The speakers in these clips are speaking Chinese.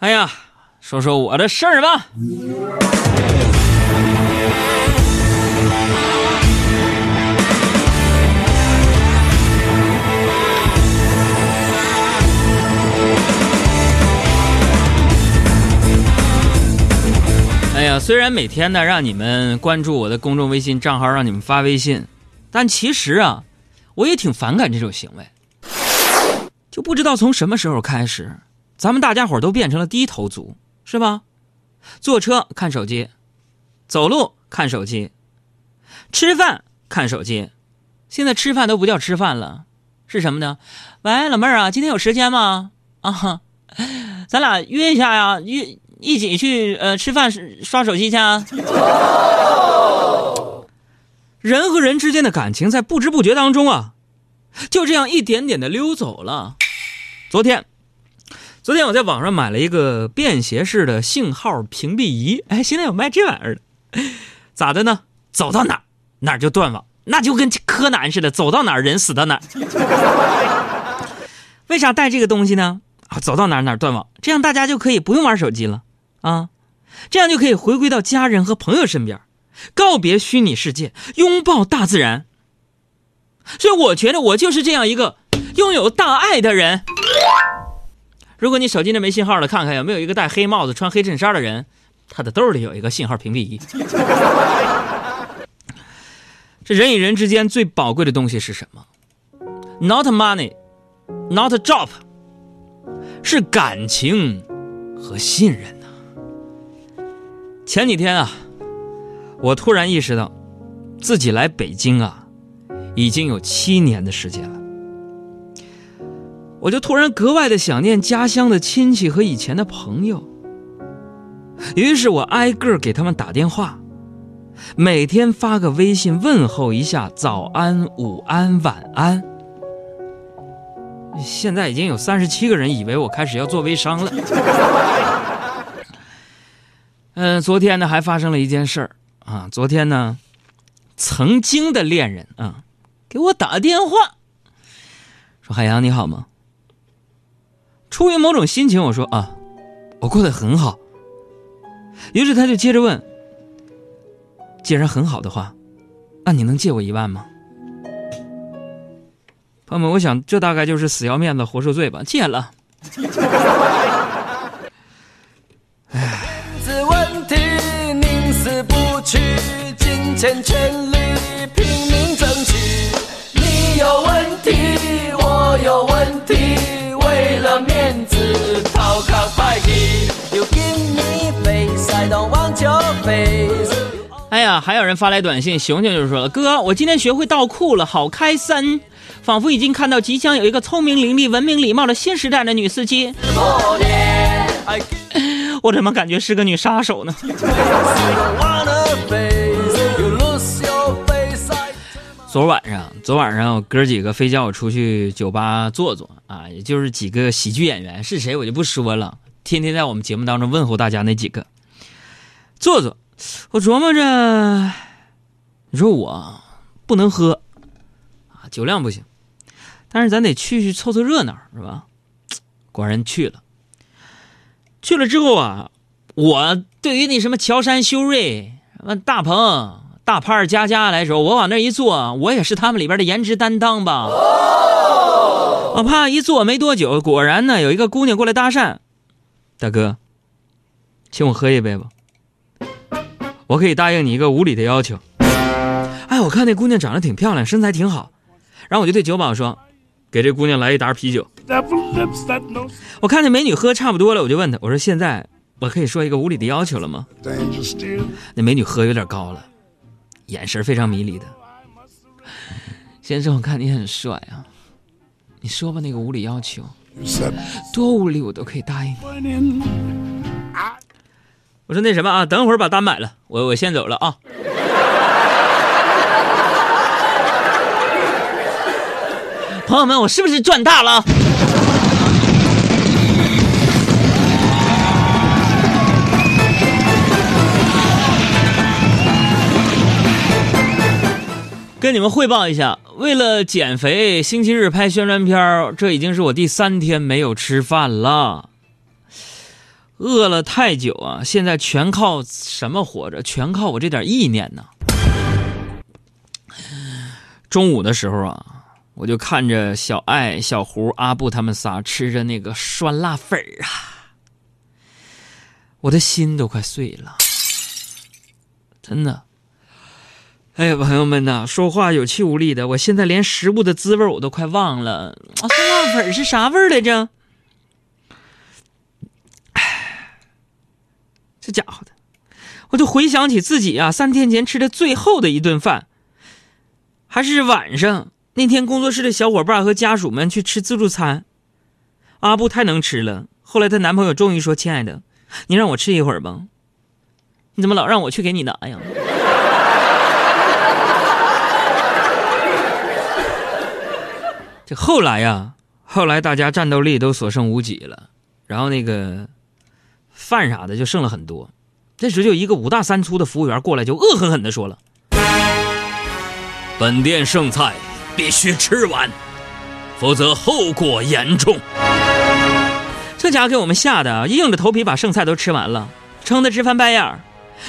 哎呀，说说我的事儿吧。哎呀，虽然每天呢让你们关注我的公众微信账号，让你们发微信，但其实啊，我也挺反感这种行为。就不知道从什么时候开始，咱们大家伙都变成了低头族，是吧？坐车看手机，走路看手机，吃饭看手机，现在吃饭都不叫吃饭了，是什么呢？喂，老妹儿啊，今天有时间吗？啊，咱俩约一下呀，约一起去呃吃饭刷手机去啊。人和人之间的感情在不知不觉当中啊，就这样一点点的溜走了。昨天，昨天我在网上买了一个便携式的信号屏蔽仪，哎，现在有卖这玩意儿的，咋的呢？走到哪儿哪儿就断网，那就跟柯南似的，走到哪儿人死到哪儿。为啥带这个东西呢？啊，走到哪儿哪儿断网，这样大家就可以不用玩手机了啊，这样就可以回归到家人和朋友身边，告别虚拟世界，拥抱大自然。所以我觉得我就是这样一个拥有大爱的人。如果你手机那没信号了，看看有没有一个戴黑帽子、穿黑衬衫的人，他的兜里有一个信号屏蔽仪。这人与人之间最宝贵的东西是什么？Not money, not job，是感情和信任呐。前几天啊，我突然意识到，自己来北京啊，已经有七年的时间了。我就突然格外的想念家乡的亲戚和以前的朋友，于是我挨个给他们打电话，每天发个微信问候一下早安、午安、晚安。现在已经有三十七个人以为我开始要做微商了。嗯，昨天呢还发生了一件事儿啊，昨天呢，曾经的恋人啊给我打电话，说海洋你好吗？出于某种心情，我说啊，我过得很好。于是他就接着问：“既然很好的话，那你能借我一万吗？”朋友们，我想这大概就是死要面子活受罪吧，借了。哎。问题宁死不屈，金钱权力拼哎呀，还有人发来短信，熊熊就说了：“哥，我今天学会倒库了，好开心，仿佛已经看到即将有一个聪明伶俐、文明礼貌的新时代的女司机。”我怎么感觉是个女杀手呢？昨晚上，昨晚上我哥几个非叫我出去酒吧坐坐啊，也就是几个喜剧演员是谁我就不说了，天天在我们节目当中问候大家那几个。坐坐，我琢磨着，你说我不能喝啊，酒量不行，但是咱得去去凑凑热闹是吧？果然去了，去了之后啊，我对于那什么乔杉、修睿、什么大鹏。大潘、佳佳来说，我往那一坐，我也是他们里边的颜值担当吧。我怕一坐没多久，果然呢，有一个姑娘过来搭讪，大哥，请我喝一杯吧。我可以答应你一个无理的要求。哎，我看那姑娘长得挺漂亮，身材挺好，然后我就对酒保说，给这姑娘来一打啤酒。我看那美女喝差不多了，我就问她，我说现在我可以说一个无理的要求了吗？那美女喝有点高了。眼神非常迷离的先生，我看你很帅啊，你说吧，那个无理要求，多无理我都可以答应你。我说那什么啊，等会儿把单买了，我我先走了啊。朋友们，我是不是赚大了？跟你们汇报一下，为了减肥，星期日拍宣传片这已经是我第三天没有吃饭了。饿了太久啊，现在全靠什么活着？全靠我这点意念呢。中午的时候啊，我就看着小爱、小胡、阿布他们仨吃着那个酸辣粉儿啊，我的心都快碎了，真的。哎呀，朋友们呐，说话有气无力的，我现在连食物的滋味我都快忘了。酸辣粉是啥味儿来着？这家伙的，我就回想起自己啊，三天前吃的最后的一顿饭，还是晚上那天，工作室的小伙伴和家属们去吃自助餐。阿布太能吃了，后来她男朋友终于说：“亲爱的，你让我吃一会儿吧。你怎么老让我去给你拿呀？”这后来呀，后来大家战斗力都所剩无几了，然后那个饭啥的就剩了很多。这时就一个五大三粗的服务员过来，就恶狠狠地说了：“本店剩菜必须吃完，否则后果严重。”这家给我们吓得硬着头皮把剩菜都吃完了，撑得直翻白眼儿。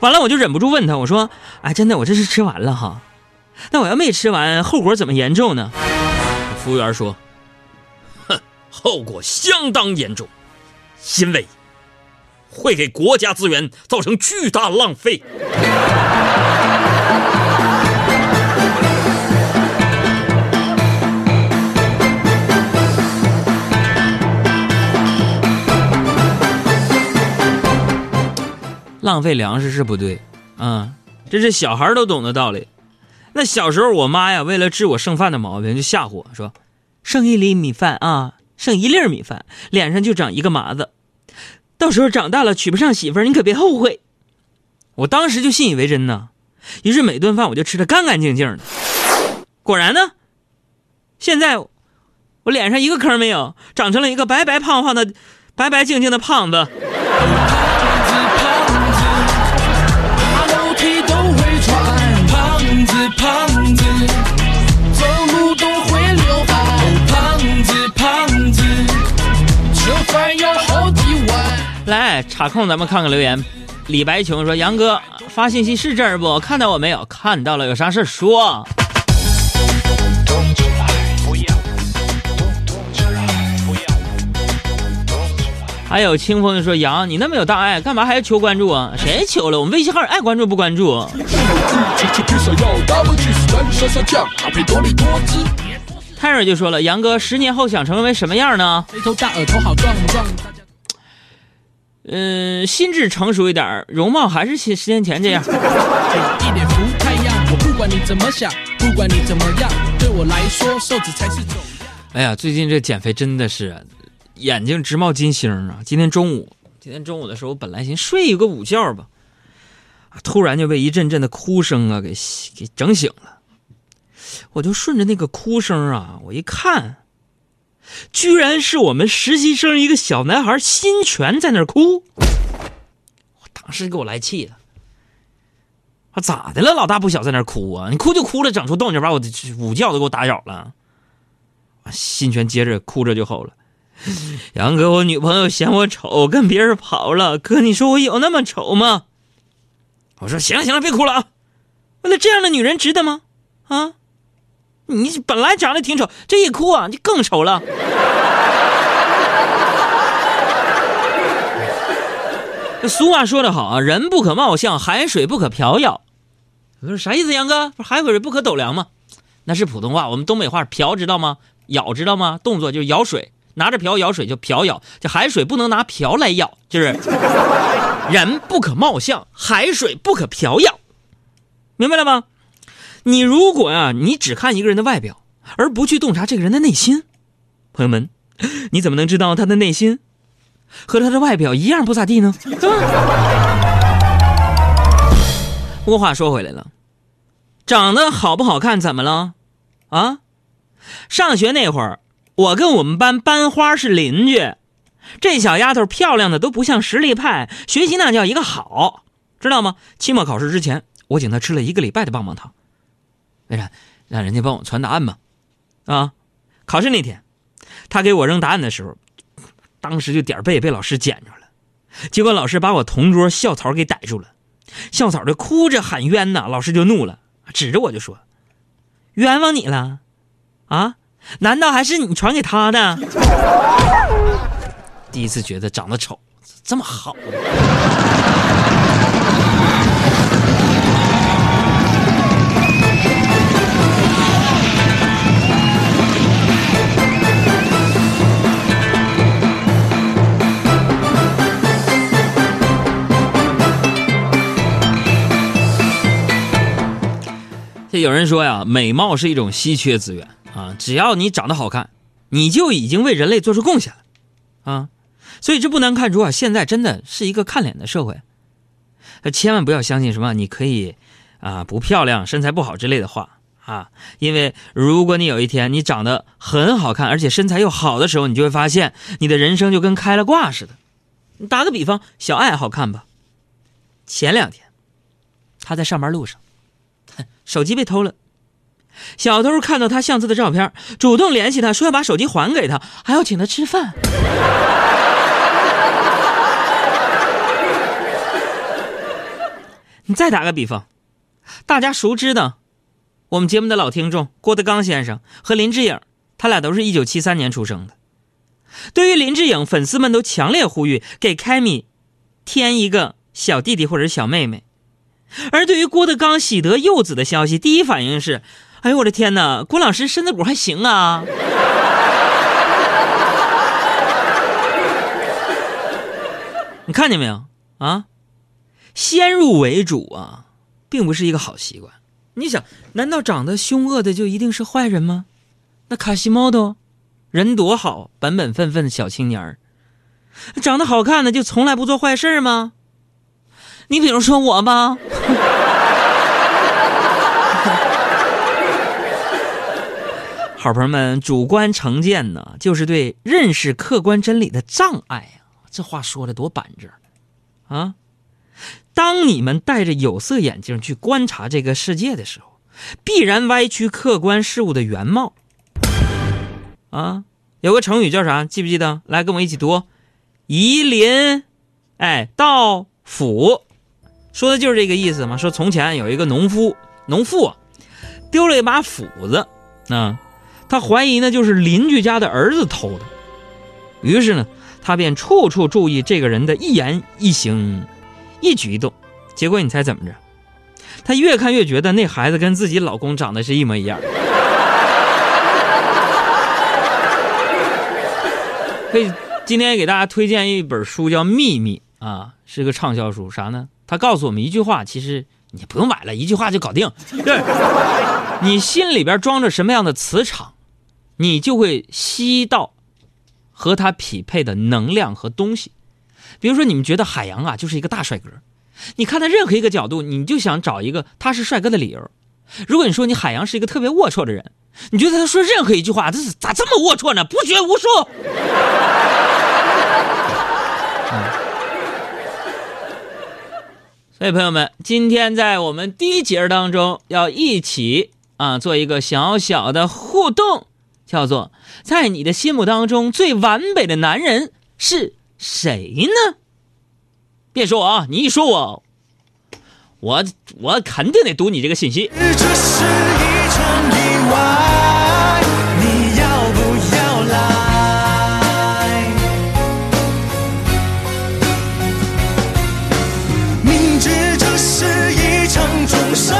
完了，我就忍不住问他：“我说，哎，真的，我这是吃完了哈，那我要没吃完，后果怎么严重呢？”服务员说：“哼，后果相当严重，因为会给国家资源造成巨大浪费。”浪费粮食是不对，啊，这是小孩都懂的道理。那小时候，我妈呀，为了治我剩饭的毛病，就吓唬我说：“剩一粒米饭啊，剩一粒米饭，脸上就长一个麻子，到时候长大了娶不上媳妇儿，你可别后悔。”我当时就信以为真呢，于是每顿饭我就吃的干干净净的。果然呢，现在我脸上一个坑没有，长成了一个白白胖胖的、白白净净的胖子。来，插空，咱们看看留言。李白琼说：“杨哥发信息是这儿不？看到我没有？看到了，有啥事说。”还有清风就说：“杨，你那么有大爱，干嘛还要求关注啊？谁求了？我们微信号爱关注不关注？” 泰瑞就说了：“杨哥，十年后想成为什么样呢？”嗯，心智成熟一点，容貌还是十十年前这样。哎呀，最近这减肥真的是。眼睛直冒金星啊！今天中午，今天中午的时候，本来寻睡一个午觉吧，突然就被一阵阵的哭声啊给给整醒了。我就顺着那个哭声啊，我一看，居然是我们实习生一个小男孩新泉在那儿哭。我当时给我来气了，啊，咋的了？老大不小在那儿哭啊？你哭就哭了，整出动静把我的午觉都给我打扰了。新泉接着哭着就吼了。杨哥，我女朋友嫌我丑，跟别人跑了。哥，你说我有那么丑吗？我说行了行了，别哭了啊！为了这样的女人值得吗？啊，你本来长得挺丑，这一哭啊，就更丑了。俗话说得好啊，人不可貌相，海水不可漂摇。我说啥意思？杨哥，不是海水不可斗量吗？那是普通话，我们东北话瓢知道吗？舀知道吗？动作就是舀水。拿着瓢舀水就瓢舀，这海水不能拿瓢来舀，就是 人不可貌相，海水不可瓢舀，明白了吗？你如果呀，你只看一个人的外表，而不去洞察这个人的内心，朋友们，你怎么能知道他的内心和他的外表一样不咋地呢？不过话说回来了，长得好不好看怎么了？啊，上学那会儿。我跟我们班班花是邻居，这小丫头漂亮的都不像实力派，学习那叫一个好，知道吗？期末考试之前，我请她吃了一个礼拜的棒棒糖，为啥？让人家帮我传答案嘛。啊，考试那天，他给我扔答案的时候，当时就点背被老师捡着了，结果老师把我同桌校草给逮住了，校草就哭着喊冤呐，老师就怒了，指着我就说：“冤枉你了，啊？难道还是你传给他的？” 第一次觉得长得丑这么好。有人说呀，美貌是一种稀缺资源啊，只要你长得好看，你就已经为人类做出贡献了，啊，所以这不难看出啊，现在真的是一个看脸的社会。千万不要相信什么你可以啊不漂亮、身材不好之类的话啊，因为如果你有一天你长得很好看，而且身材又好的时候，你就会发现你的人生就跟开了挂似的。你打个比方，小爱好看吧？前两天，她在上班路上。手机被偷了，小偷看到他相册的照片，主动联系他说要把手机还给他，还要请他吃饭。你再打个比方，大家熟知的我们节目的老听众郭德纲先生和林志颖，他俩都是一九七三年出生的。对于林志颖，粉丝们都强烈呼吁给凯米添一个小弟弟或者小妹妹。而对于郭德纲喜得幼子的消息，第一反应是：“哎呦我的天哪，郭老师身子骨还行啊！”你看见没有啊？先入为主啊，并不是一个好习惯。你想，难道长得凶恶的就一定是坏人吗？那卡西莫多，人多好，本本分分的小青年儿，长得好看的就从来不做坏事吗？你比如说我吧，好朋友们，主观成见呢，就是对认识客观真理的障碍呀。这话说的多板正啊！当你们戴着有色眼镜去观察这个世界的时候，必然歪曲客观事物的原貌。啊，有个成语叫啥？记不记得？来，跟我一起读：夷林，哎，道府。说的就是这个意思嘛。说从前有一个农夫，农妇丢了一把斧子，啊，他怀疑呢就是邻居家的儿子偷的，于是呢他便处处注意这个人的一言一行、一举一动。结果你猜怎么着？他越看越觉得那孩子跟自己老公长得是一模一样。可以今天给大家推荐一本书，叫《秘密》啊，是个畅销书，啥呢？他告诉我们一句话，其实你不用买了，一句话就搞定。对，你心里边装着什么样的磁场，你就会吸到和他匹配的能量和东西。比如说，你们觉得海洋啊就是一个大帅哥，你看他任何一个角度，你就想找一个他是帅哥的理由。如果你说你海洋是一个特别龌龊的人，你觉得他说任何一句话，这是咋这么龌龊呢？不学无术。所以，朋友们，今天在我们第一节当中，要一起啊做一个小小的互动，叫做在你的心目当中最完美的男人是谁呢？别说我啊，你一说我，我我肯定得读你这个信息。这是一场意外，你要不要来？明知这是一场重伤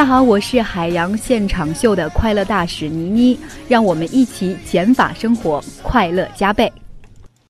大家好我是海洋现场秀的快乐大使倪妮让我们一起减法生活快乐加倍。